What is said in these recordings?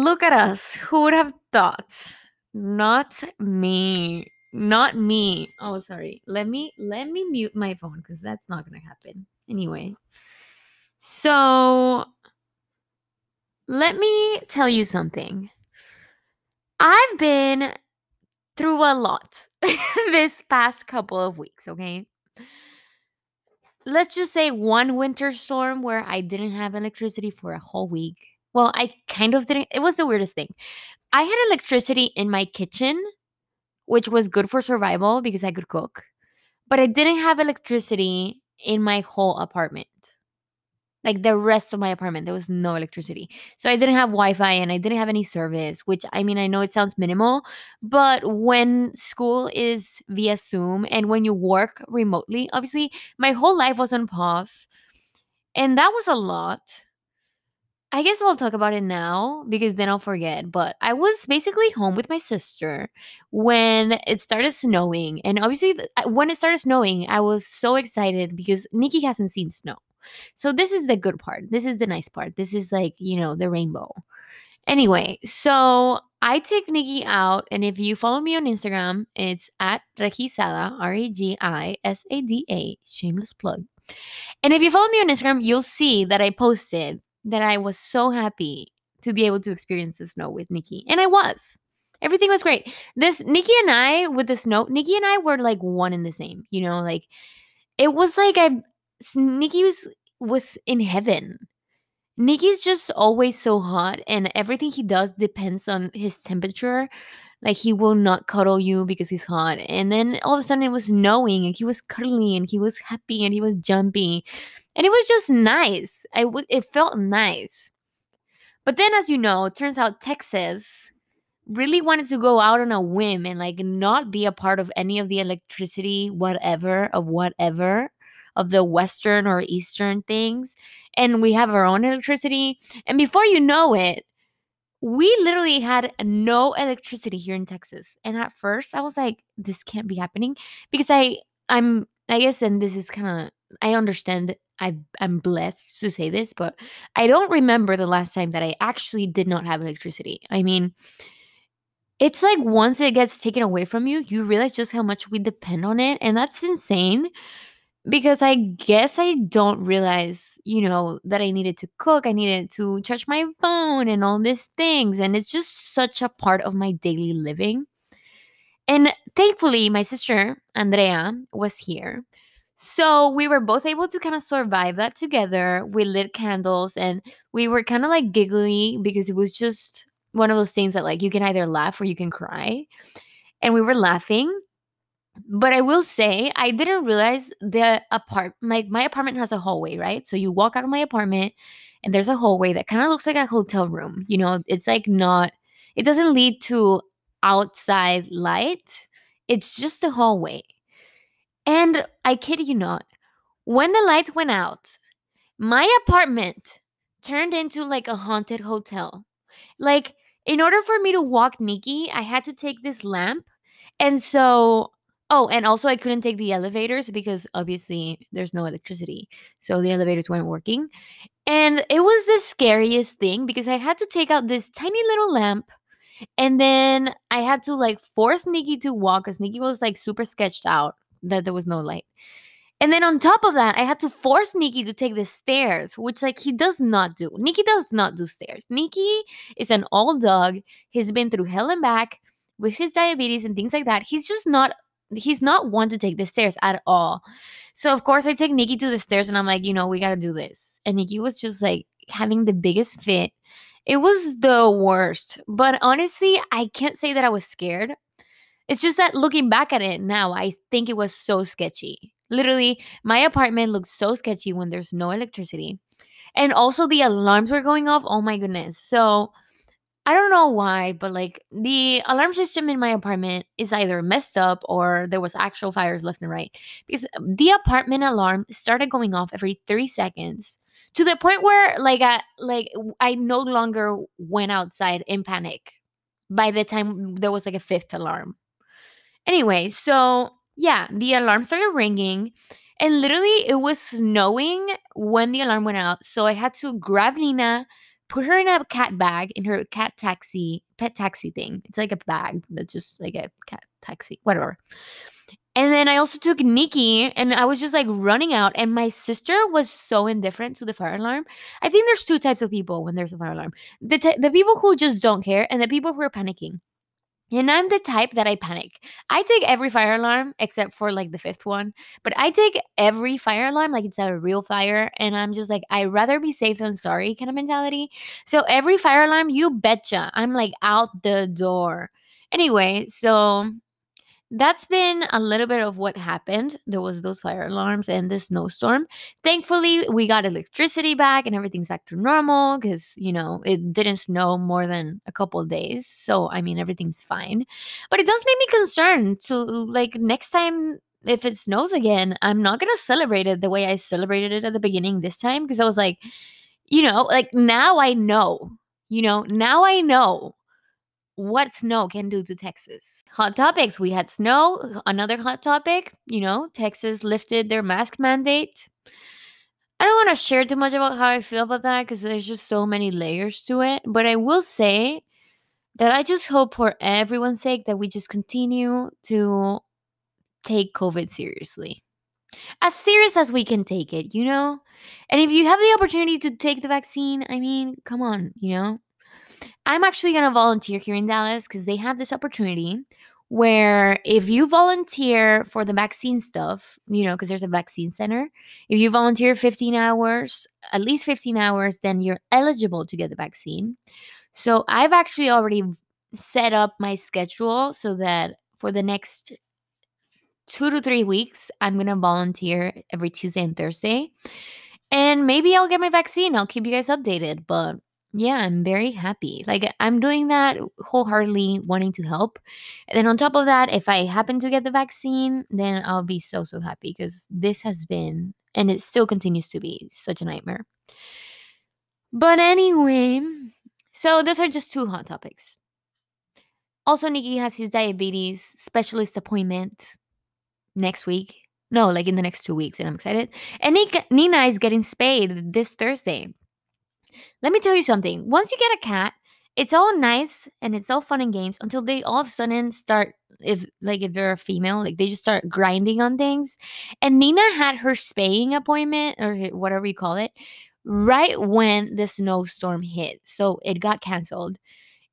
Look at us. Who would have thought? Not me. Not me. Oh, sorry. Let me let me mute my phone because that's not gonna happen. Anyway. So let me tell you something. I've been through a lot this past couple of weeks, okay? Let's just say one winter storm where I didn't have electricity for a whole week. Well, I kind of didn't. It was the weirdest thing. I had electricity in my kitchen, which was good for survival because I could cook, but I didn't have electricity in my whole apartment like the rest of my apartment there was no electricity so i didn't have wi-fi and i didn't have any service which i mean i know it sounds minimal but when school is via zoom and when you work remotely obviously my whole life was on pause and that was a lot i guess i'll talk about it now because then i'll forget but i was basically home with my sister when it started snowing and obviously when it started snowing i was so excited because nikki hasn't seen snow so this is the good part. This is the nice part. This is like, you know, the rainbow. Anyway, so I take Nikki out, and if you follow me on Instagram, it's at Regisada, R E G I S A D A, shameless plug. And if you follow me on Instagram, you'll see that I posted that I was so happy to be able to experience the snow with Nikki. And I was. Everything was great. This Nikki and I with the snow, Nikki and I were like one in the same, you know, like it was like I Nikki was was in heaven. Nikki's just always so hot, and everything he does depends on his temperature. Like he will not cuddle you because he's hot. And then all of a sudden it was snowing, and he was cuddly and he was happy, and he was jumping, and it was just nice. I would it felt nice. But then, as you know, it turns out Texas really wanted to go out on a whim and like not be a part of any of the electricity, whatever, of whatever of the western or eastern things and we have our own electricity and before you know it we literally had no electricity here in Texas and at first I was like this can't be happening because I I'm I guess and this is kind of I understand I I'm blessed to say this but I don't remember the last time that I actually did not have electricity I mean it's like once it gets taken away from you, you realize just how much we depend on it. And that's insane because I guess I don't realize, you know, that I needed to cook, I needed to charge my phone and all these things. And it's just such a part of my daily living. And thankfully, my sister, Andrea, was here. So we were both able to kind of survive that together. We lit candles and we were kind of like giggly because it was just one of those things that like you can either laugh or you can cry. And we were laughing but I will say I didn't realize the apart like my apartment has a hallway, right? So you walk out of my apartment and there's a hallway that kind of looks like a hotel room. You know, it's like not it doesn't lead to outside light. It's just a hallway. And I kid you not, when the light went out, my apartment turned into like a haunted hotel. Like in order for me to walk Nikki, I had to take this lamp. And so Oh, and also I couldn't take the elevators because obviously there's no electricity. So the elevators weren't working. And it was the scariest thing because I had to take out this tiny little lamp and then I had to like force Nikki to walk because Nikki was like super sketched out that there was no light. And then on top of that, I had to force Nikki to take the stairs, which like he does not do. Nikki does not do stairs. Nikki is an old dog. He's been through hell and back with his diabetes and things like that. He's just not he's not one to take the stairs at all. So of course I take Nikki to the stairs and I'm like, you know, we gotta do this. And Nikki was just like having the biggest fit. It was the worst. But honestly, I can't say that I was scared. It's just that looking back at it now, I think it was so sketchy. Literally, my apartment looked so sketchy when there's no electricity. And also the alarms were going off. Oh my goodness. So I don't know why, but like the alarm system in my apartment is either messed up or there was actual fires left and right. Because um, the apartment alarm started going off every 3 seconds to the point where like I like I no longer went outside in panic by the time there was like a fifth alarm. Anyway, so yeah, the alarm started ringing and literally it was snowing when the alarm went out. So I had to grab Nina put her in a cat bag in her cat taxi, pet taxi thing. It's like a bag that's just like a cat taxi, whatever. And then I also took Nikki and I was just like running out. And my sister was so indifferent to the fire alarm. I think there's two types of people when there's a fire alarm the, t- the people who just don't care and the people who are panicking. And I'm the type that I panic. I take every fire alarm except for like the fifth one, but I take every fire alarm like it's a real fire. And I'm just like, I'd rather be safe than sorry kind of mentality. So every fire alarm, you betcha, I'm like out the door. Anyway, so that's been a little bit of what happened. There was those fire alarms and the snowstorm. Thankfully, we got electricity back and everything's back to normal because, you know, it didn't snow more than a couple days. So, I mean, everything's fine. But it does make me concerned to like next time if it snows again, I'm not to celebrate it the way I celebrated it at the beginning this time because I was like, you know, like now I know, you know, now I know what snow can do to Texas. Hot topics. We had snow. Another hot topic, you know, Texas lifted their mask mandate. I don't want to share too much about how I feel about that because there's just so many layers to it. But I will say that I just hope for everyone's sake that we just continue to take COVID seriously. As serious as we can take it, you know? And if you have the opportunity to take the vaccine, I mean, come on, you know? I'm actually going to volunteer here in Dallas because they have this opportunity where if you volunteer for the vaccine stuff, you know, because there's a vaccine center, if you volunteer 15 hours, at least 15 hours, then you're eligible to get the vaccine. So I've actually already set up my schedule so that for the next two to three weeks, I'm going to volunteer every Tuesday and Thursday. And maybe I'll get my vaccine. I'll keep you guys updated. But yeah, I'm very happy. Like I'm doing that wholeheartedly wanting to help. And then on top of that, if I happen to get the vaccine, then I'll be so so happy because this has been and it still continues to be such a nightmare. But anyway, so those are just two hot topics. Also, Nikki has his diabetes specialist appointment next week. No, like in the next two weeks, and I'm excited. And Nina is getting spayed this Thursday. Let me tell you something. Once you get a cat, it's all nice and it's all fun and games until they all of a sudden start if like if they're a female like they just start grinding on things. And nina had her spaying appointment or whatever you call it right when the snowstorm hit. So it got canceled.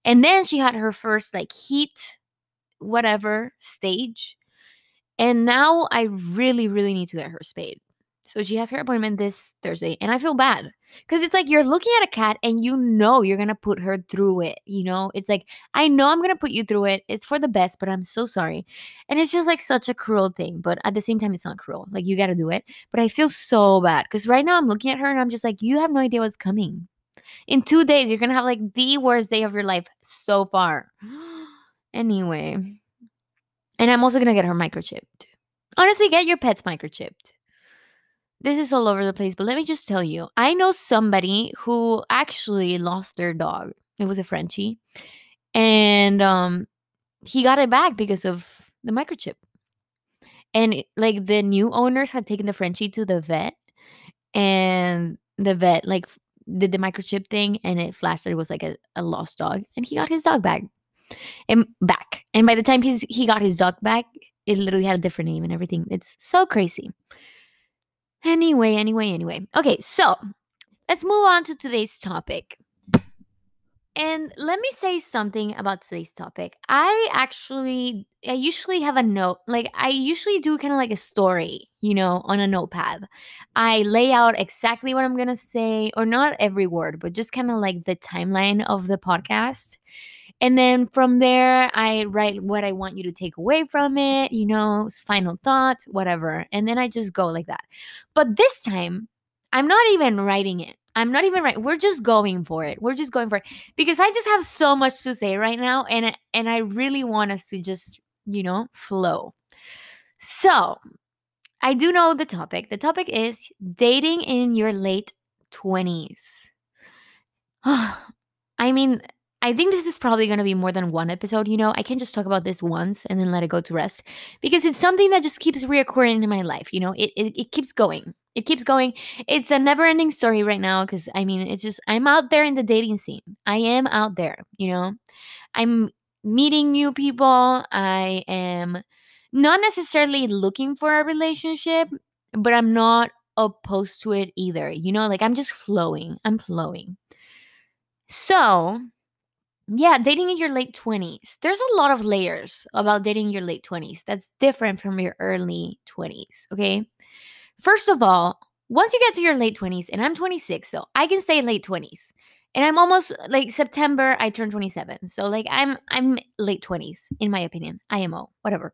And then she had her first like heat whatever stage. And now i really really need to get her spayed so she has her appointment this Thursday, and I feel bad because it's like you're looking at a cat and you know you're gonna put her through it. You know, it's like I know I'm gonna put you through it. It's for the best, but I'm so sorry. And it's just like such a cruel thing, but at the same time, it's not cruel. Like you gotta do it. But I feel so bad because right now I'm looking at her and I'm just like, you have no idea what's coming. In two days, you're gonna have like the worst day of your life so far. anyway, and I'm also gonna get her microchipped. Honestly, get your pets microchipped this is all over the place, but let me just tell you I know somebody who actually lost their dog. It was a Frenchie. And um, he got it back because of the microchip. And like the new owners had taken the Frenchie to the vet, and the vet like did the microchip thing, and it flashed that it was like a, a lost dog, and he got his dog back and back. And by the time he's he got his dog back, it literally had a different name and everything. It's so crazy. Anyway, anyway, anyway. Okay, so let's move on to today's topic. And let me say something about today's topic. I actually, I usually have a note, like, I usually do kind of like a story, you know, on a notepad. I lay out exactly what I'm going to say, or not every word, but just kind of like the timeline of the podcast. And then from there, I write what I want you to take away from it, you know, final thoughts, whatever. And then I just go like that. But this time, I'm not even writing it. I'm not even right. We're just going for it. We're just going for it because I just have so much to say right now, and and I really want us to just you know flow. So I do know the topic. The topic is dating in your late twenties. I mean, I think this is probably going to be more than one episode. You know, I can't just talk about this once and then let it go to rest because it's something that just keeps reoccurring in my life. You know, it, it, it keeps going. It keeps going. It's a never ending story right now because I mean, it's just, I'm out there in the dating scene. I am out there, you know? I'm meeting new people. I am not necessarily looking for a relationship, but I'm not opposed to it either. You know, like I'm just flowing. I'm flowing. So, yeah, dating in your late 20s. There's a lot of layers about dating in your late 20s that's different from your early 20s, okay? First of all, once you get to your late 20s, and I'm 26, so I can say late 20s. And I'm almost like September, I turn 27. So like I'm I'm late 20s in my opinion. IMO, whatever.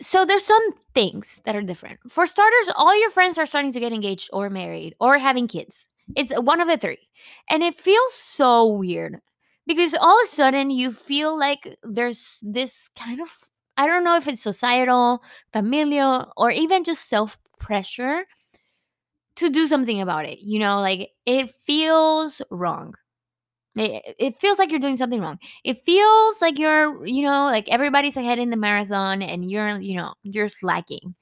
So there's some things that are different. For starters, all your friends are starting to get engaged or married or having kids. It's one of the three. And it feels so weird because all of a sudden you feel like there's this kind of I don't know if it's societal, familial, or even just self pressure to do something about it. You know, like it feels wrong. It, it feels like you're doing something wrong. It feels like you're, you know, like everybody's ahead in the marathon and you're, you know, you're slacking.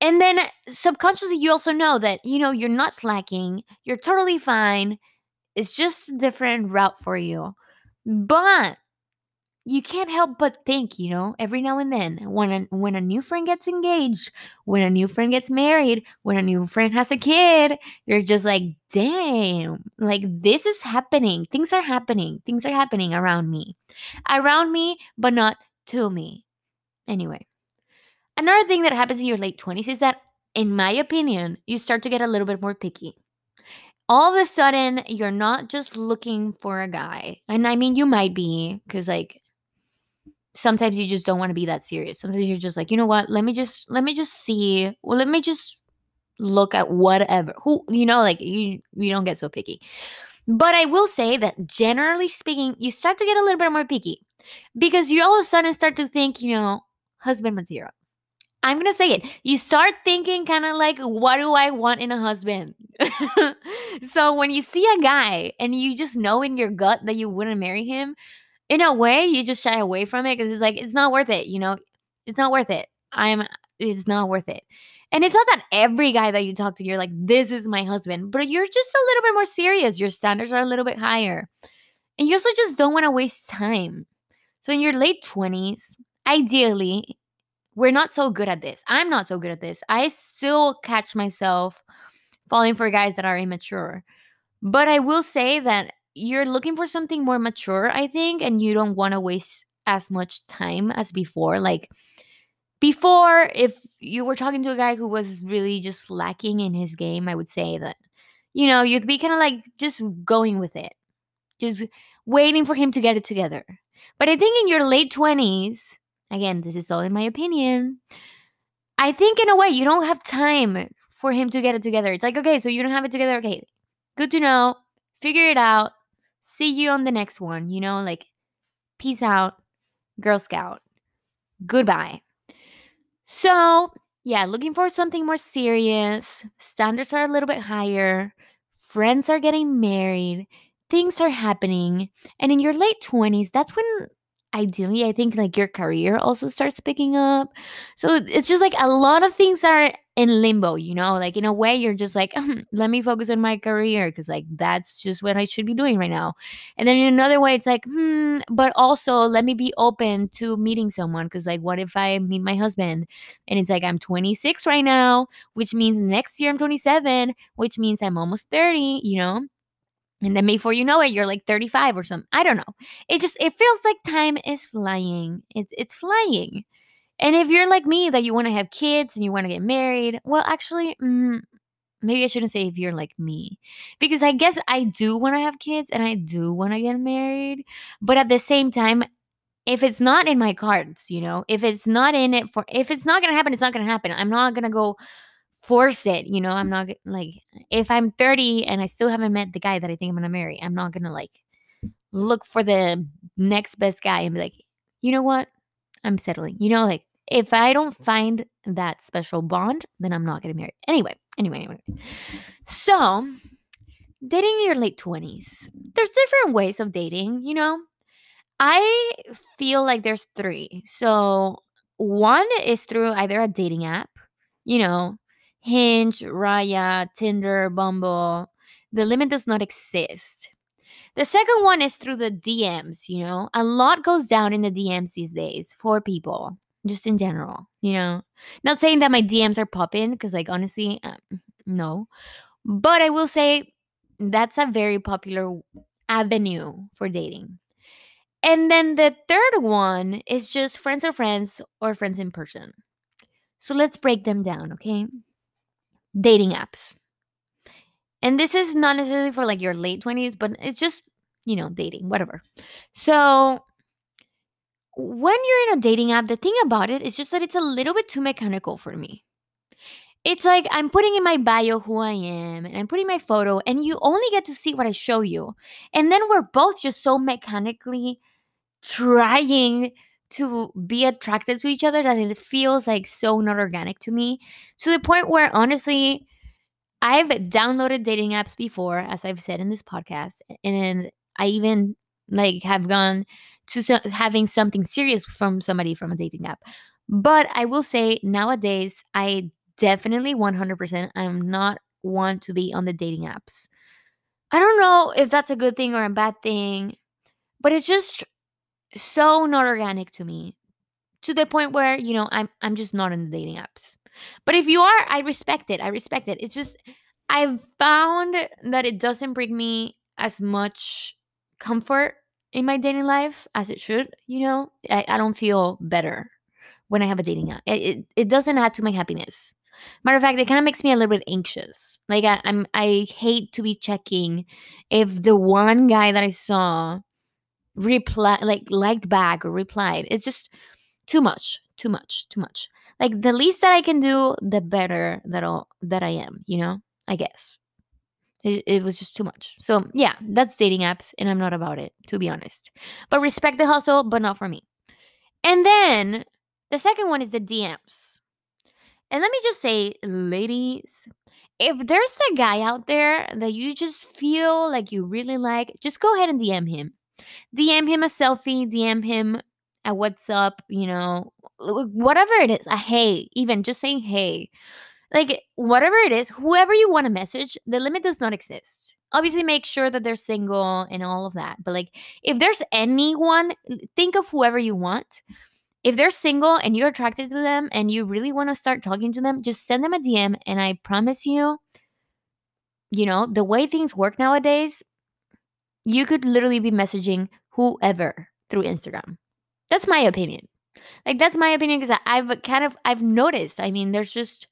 And then subconsciously, you also know that, you know, you're not slacking. You're totally fine. It's just a different route for you. But you can't help but think, you know, every now and then when a, when a new friend gets engaged, when a new friend gets married, when a new friend has a kid, you're just like, damn, like this is happening. Things are happening. Things are happening around me. Around me, but not to me. Anyway, another thing that happens in your late 20s is that, in my opinion, you start to get a little bit more picky all of a sudden you're not just looking for a guy and i mean you might be because like sometimes you just don't want to be that serious. Sometimes you're just like, you know what? Let me just let me just see. Well, let me just look at whatever. Who you know, like you you don't get so picky. But I will say that generally speaking, you start to get a little bit more picky because you all of a sudden start to think, you know, husband material. I'm gonna say it. You start thinking kind of like, what do I want in a husband? so when you see a guy and you just know in your gut that you wouldn't marry him, in a way, you just shy away from it because it's like it's not worth it. You know, it's not worth it. I'm. It's not worth it. And it's not that every guy that you talk to, you're like, this is my husband, but you're just a little bit more serious. Your standards are a little bit higher. And you also just don't want to waste time. So in your late 20s, ideally, we're not so good at this. I'm not so good at this. I still catch myself falling for guys that are immature. But I will say that you're looking for something more mature, I think, and you don't want to waste as much time as before. Like before, if you were talking to a guy who was really just lacking in his game, I would say that, you know, you'd be kind of like just going with it, just waiting for him to get it together. But I think in your late 20s, again, this is all in my opinion, I think in a way you don't have time for him to get it together. It's like, okay, so you don't have it together. Okay, good to know. Figure it out see you on the next one, you know, like peace out, Girl Scout. Goodbye. So, yeah, looking for something more serious. Standards are a little bit higher. Friends are getting married. Things are happening. And in your late 20s, that's when ideally i think like your career also starts picking up. So it's just like a lot of things are in limbo you know? Like in a way you're just like let me focus on my career because like that's just what i should be doing right now. And then in another way it's like hmm but also let me be open to meeting someone because like what if i meet my husband and it's like i'm 26 right now which means next year i'm 27 which means i'm almost 30 you know and then before you know it, you're like 35 or something. I don't know. It just it feels like time is flying. It's it's flying. And if you're like me, that you want to have kids and you want to get married, well, actually, mm, maybe I shouldn't say if you're like me, because I guess I do want to have kids and I do want to get married. But at the same time, if it's not in my cards, you know, if it's not in it for, if it's not gonna happen, it's not gonna happen. I'm not gonna go force it. You know, I'm not like if I'm 30 and I still haven't met the guy that I think I'm gonna marry, I'm not gonna like look for the next best guy and be like, you know what? I'm settling. You know, like if I don't find that special bond, then I'm not getting married. Anyway, anyway, anyway. So dating in your late 20s, there's different ways of dating, you know. I feel like there's three. So one is through either a dating app, you know, Hinge, Raya, Tinder, Bumble. The limit does not exist. The second one is through the DMs, you know. A lot goes down in the DMs these days for people, just in general, you know. Not saying that my DMs are popping, because, like, honestly, uh, no. But I will say that's a very popular avenue for dating. And then the third one is just friends or friends or friends in person. So let's break them down, okay? Dating apps. And this is not necessarily for like your late 20s, but it's just, you know, dating, whatever. So when you're in a dating app, the thing about it is just that it's a little bit too mechanical for me. It's like I'm putting in my bio who I am and I'm putting my photo, and you only get to see what I show you. And then we're both just so mechanically trying to be attracted to each other that it feels like so not organic to me to the point where honestly I've downloaded dating apps before as I've said in this podcast and I even like have gone to so- having something serious from somebody from a dating app. But I will say nowadays I definitely 100% I'm not want to be on the dating apps. I don't know if that's a good thing or a bad thing but it's just so not organic to me to the point where you know i'm i'm just not in the dating apps. But if you are i respect it i respect it. It's just i've found that it doesn't bring me as much comfort in my dating life as it should you know? I, I don't feel better when i have a dating app. It, it, it doesn't add to my happiness. Matter of fact it kind of makes me a little bit anxious. Like I, i'm i hate to be checking if the one guy that i saw reply like liked back or replied. It's just too much too much too much. Like the least that i can do the better that I'll, that i am you know i guess. It, it was just too much. So yeah that's dating apps and i'm not about it to be honest. But respect the hustle but not for me. And then the second one is the dms and let me just say ladies if there's a guy out there that you just feel like you really like just go ahead and dm him DM him a selfie, DM him a what's up, you know, whatever it is, a hey, even just saying hey. Like whatever it is, whoever you want to message, the limit does not exist. Obviously, make sure that they're single and all of that. But like, if there's anyone, think of whoever you want. If they're single and you're attracted to them and you really want to start talking to them, just send them a DM. And I promise you, you know, the way things work nowadays, you could literally be messaging whoever through Instagram. That's my opinion. Like that's my opinion because I've kind of I've noticed. I mean, there's just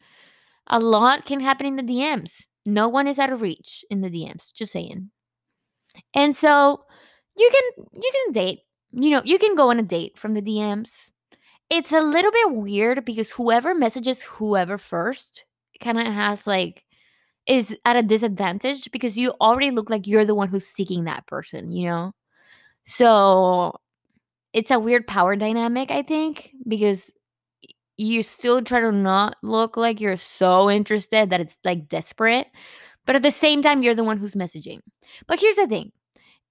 a lot can happen in the DMs. No one is out of reach in the DMs. Just saying. And so you can you can date. You know, you can go on a date from the DMs. It's a little bit weird because whoever messages whoever first kind of has like is at a disadvantage because you already look like you're the one who's seeking that person, you know? So it's a weird power dynamic, I think, because you still try to not look like you're so interested that it's like desperate. But at the same time, you're the one who's messaging. But here's the thing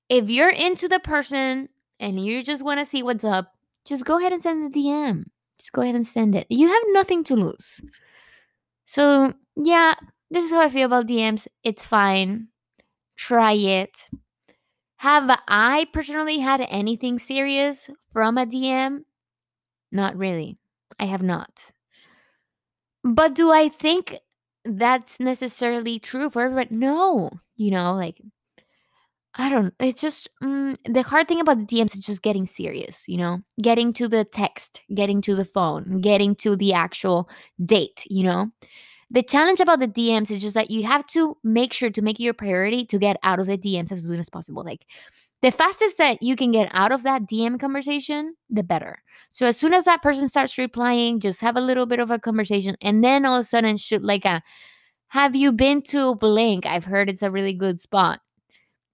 if you're into the person and you just want to see what's up, just go ahead and send the DM. Just go ahead and send it. You have nothing to lose. So, yeah, this is how I feel about DMs. It's fine. Try it. Have I personally had anything serious from a DM? Not really. I have not. But do I think that's necessarily true for everyone? No. You know, like, I don't, it's just mm, the hard thing about the DMs is just getting serious, you know, getting to the text, getting to the phone, getting to the actual date, you know. The challenge about the DMs is just that you have to make sure to make your priority to get out of the DMs as soon as possible. Like the fastest that you can get out of that DM conversation, the better. So as soon as that person starts replying, just have a little bit of a conversation and then all of a sudden shoot like a have you been to blank? I've heard it's a really good spot.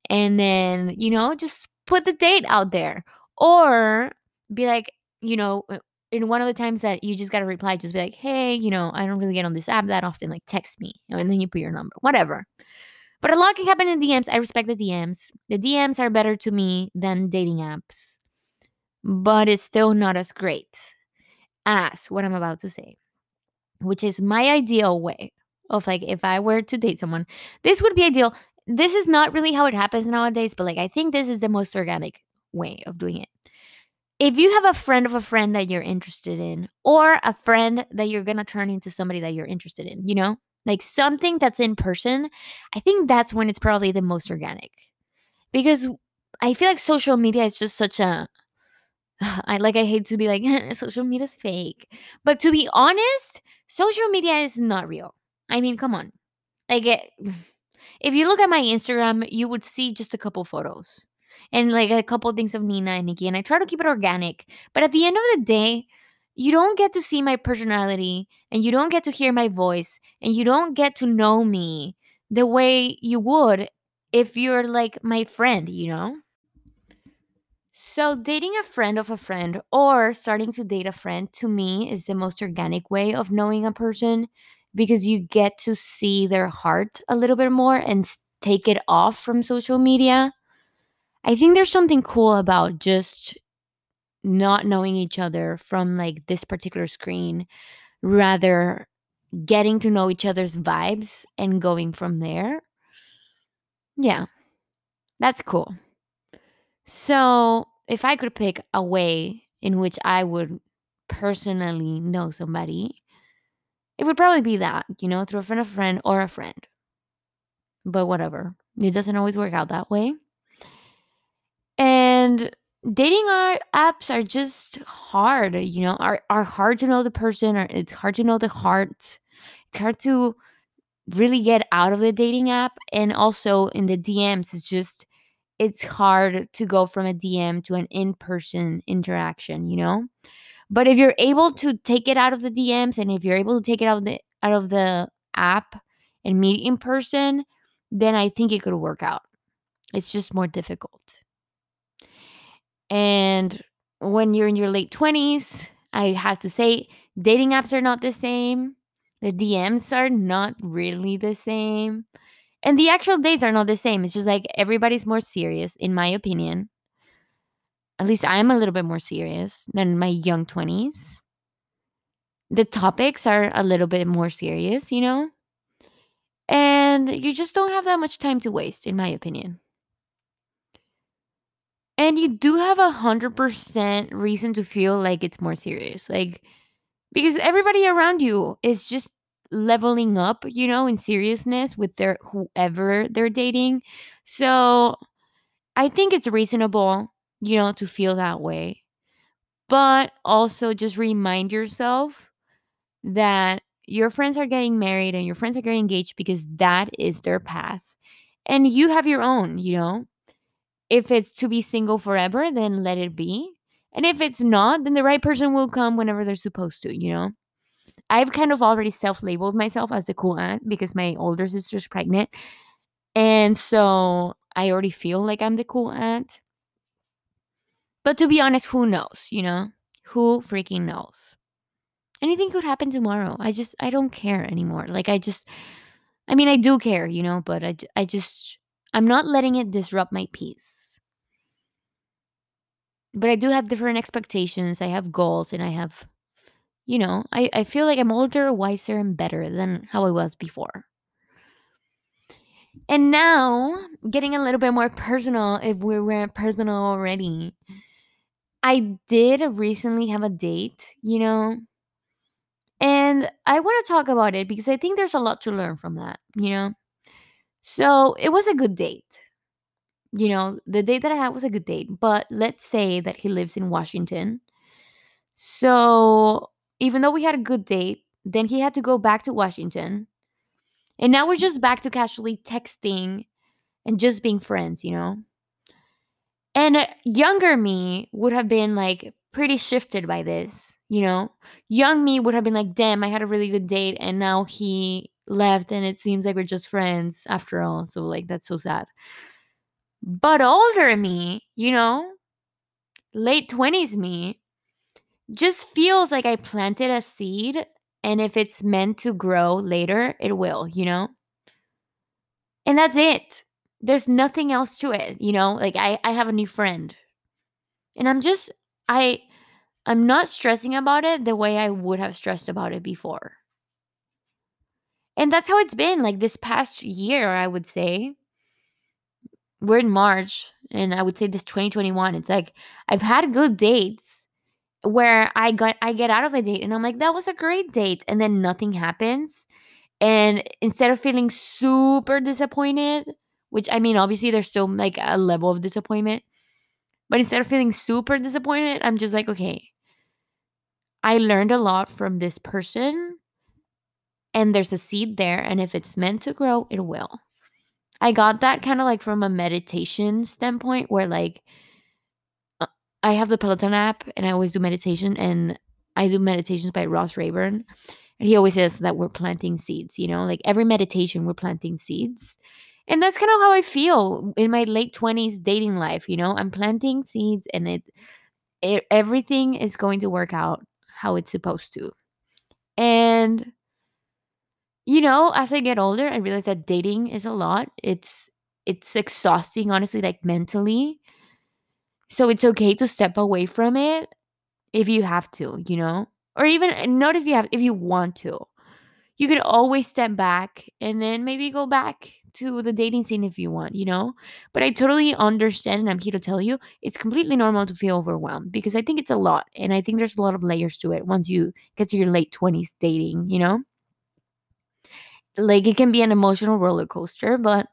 And then, you know, just put the date out there. Or be like, you know, in one of the times that you just got to reply, just be like, hey, you know, I don't really get on this app that often. Like, text me. And then you put your number, whatever. But a lot can happen in DMs. I respect the DMs. The DMs are better to me than dating apps, but it's still not as great as what I'm about to say, which is my ideal way of like if I were to date someone, this would be ideal. This is not really how it happens nowadays, but like I think this is the most organic way of doing it. If you have a friend of a friend that you're interested in, or a friend that you're gonna turn into somebody that you're interested in, you know, like something that's in person, I think that's when it's probably the most organic. Because I feel like social media is just such a I like I hate to be like social media is fake. But to be honest, social media is not real. I mean, come on. Like eh, it, if you look at my Instagram, you would see just a couple photos and like a couple things of Nina and Nikki. And I try to keep it organic. But at the end of the day, you don't get to see my personality and you don't get to hear my voice and you don't get to know me the way you would if you're like my friend, you know? So, dating a friend of a friend or starting to date a friend to me is the most organic way of knowing a person because you get to see their heart a little bit more and take it off from social media. I think there's something cool about just not knowing each other from like this particular screen, rather getting to know each other's vibes and going from there. Yeah, that's cool. So, if I could pick a way in which I would personally know somebody, it would probably be that, you know, through a friend of a friend or a friend. But whatever. It doesn't always work out that way. And dating apps are just hard, you know, are, are hard to know the person, or it's hard to know the heart. It's hard to really get out of the dating app. And also in the DMs, it's just it's hard to go from a DM to an in-person interaction, you know? But if you're able to take it out of the DMs and if you're able to take it out of the out of the app and meet in person, then I think it could work out. It's just more difficult. And when you're in your late 20s, I have to say dating apps are not the same. The DMs are not really the same. And the actual dates are not the same. It's just like everybody's more serious, in my opinion. At least I'm a little bit more serious than my young 20s. The topics are a little bit more serious, you know? And you just don't have that much time to waste, in my opinion. And you do have a hundred percent reason to feel like it's more serious. Like, because everybody around you is just leveling up, you know, in seriousness with their whoever they're dating. So I think it's reasonable, you know, to feel that way. But also just remind yourself that your friends are getting married and your friends are getting engaged because that is their path. And you have your own, you know. If it's to be single forever, then let it be. And if it's not, then the right person will come whenever they're supposed to, you know. I've kind of already self labeled myself as the cool aunt because my older sister's pregnant. And so I already feel like I'm the cool aunt. But to be honest, who knows, you know? Who freaking knows? Anything could happen tomorrow. I just, I don't care anymore. Like, I just, I mean, I do care, you know, but I, I just, I'm not letting it disrupt my peace. But I do have different expectations. I have goals and I have, you know, I, I feel like I'm older, wiser, and better than how I was before. And now, getting a little bit more personal, if we weren't personal already, I did recently have a date, you know, and I want to talk about it because I think there's a lot to learn from that, you know. So it was a good date. You know, the date that I had was a good date, but let's say that he lives in Washington. So even though we had a good date, then he had to go back to Washington. And now we're just back to casually texting and just being friends, you know? And uh, younger me would have been like pretty shifted by this, you know? Young me would have been like, damn, I had a really good date and now he left and it seems like we're just friends after all. So, like, that's so sad. But older me, you know, late 20s me, just feels like I planted a seed and if it's meant to grow later, it will, you know? And that's it. There's nothing else to it, you know? Like I I have a new friend. And I'm just I I'm not stressing about it the way I would have stressed about it before. And that's how it's been like this past year, I would say. We're in March, and I would say this 2021. It's like I've had good dates where I got I get out of the date and I'm like, that was a great date, and then nothing happens. And instead of feeling super disappointed, which I mean, obviously there's still like a level of disappointment, but instead of feeling super disappointed, I'm just like, okay, I learned a lot from this person, and there's a seed there, and if it's meant to grow, it will. I got that kind of like from a meditation standpoint where like uh, I have the Peloton app and I always do meditation and I do meditations by Ross Rayburn. And he always says that we're planting seeds, you know, like every meditation, we're planting seeds. And that's kind of how I feel in my late 20s dating life, you know, I'm planting seeds and it, it everything is going to work out how it's supposed to. And you know, as I get older, I realize that dating is a lot. It's it's exhausting, honestly, like mentally. So it's okay to step away from it if you have to, you know? Or even eh, not if you have if you want to. You could always step back and then maybe go back to the dating scene if you want, you know? But I totally understand and I'm here to tell you it's completely normal to feel overwhelmed because I think it's a lot and I think there's a lot of layers to it once you get to your late 20s dating, you know? Like it can be an emotional roller coaster but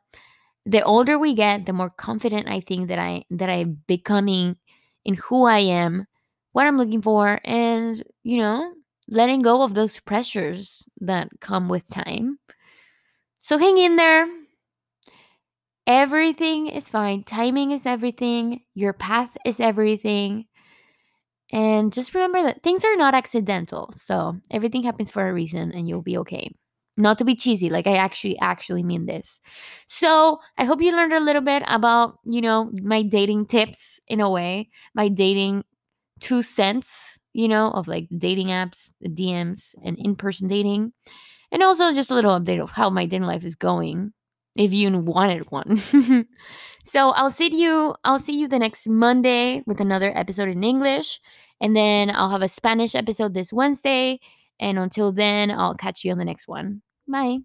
the older we get the more confident i think that i that i'm becoming in who i am what i'm looking for and you know letting go of those pressures that come with time. So hang in there. Everything is fine. Timing is everything. Your path is everything. And just remember that things are not accidental. So everything happens for a reason and you'll be okay not to be cheesy like i actually actually mean this. So i hope you learned a little bit about you know my dating tips in a way my dating two cents you know of like dating apps the dms and in-person dating and also just a little update of how my dating life is going if you wanted one. So i'll see you i'll see you the next monday with another episode in english and then i'll have a spanish episode this wednesday and until then, I'll catch you on the next one. Bye.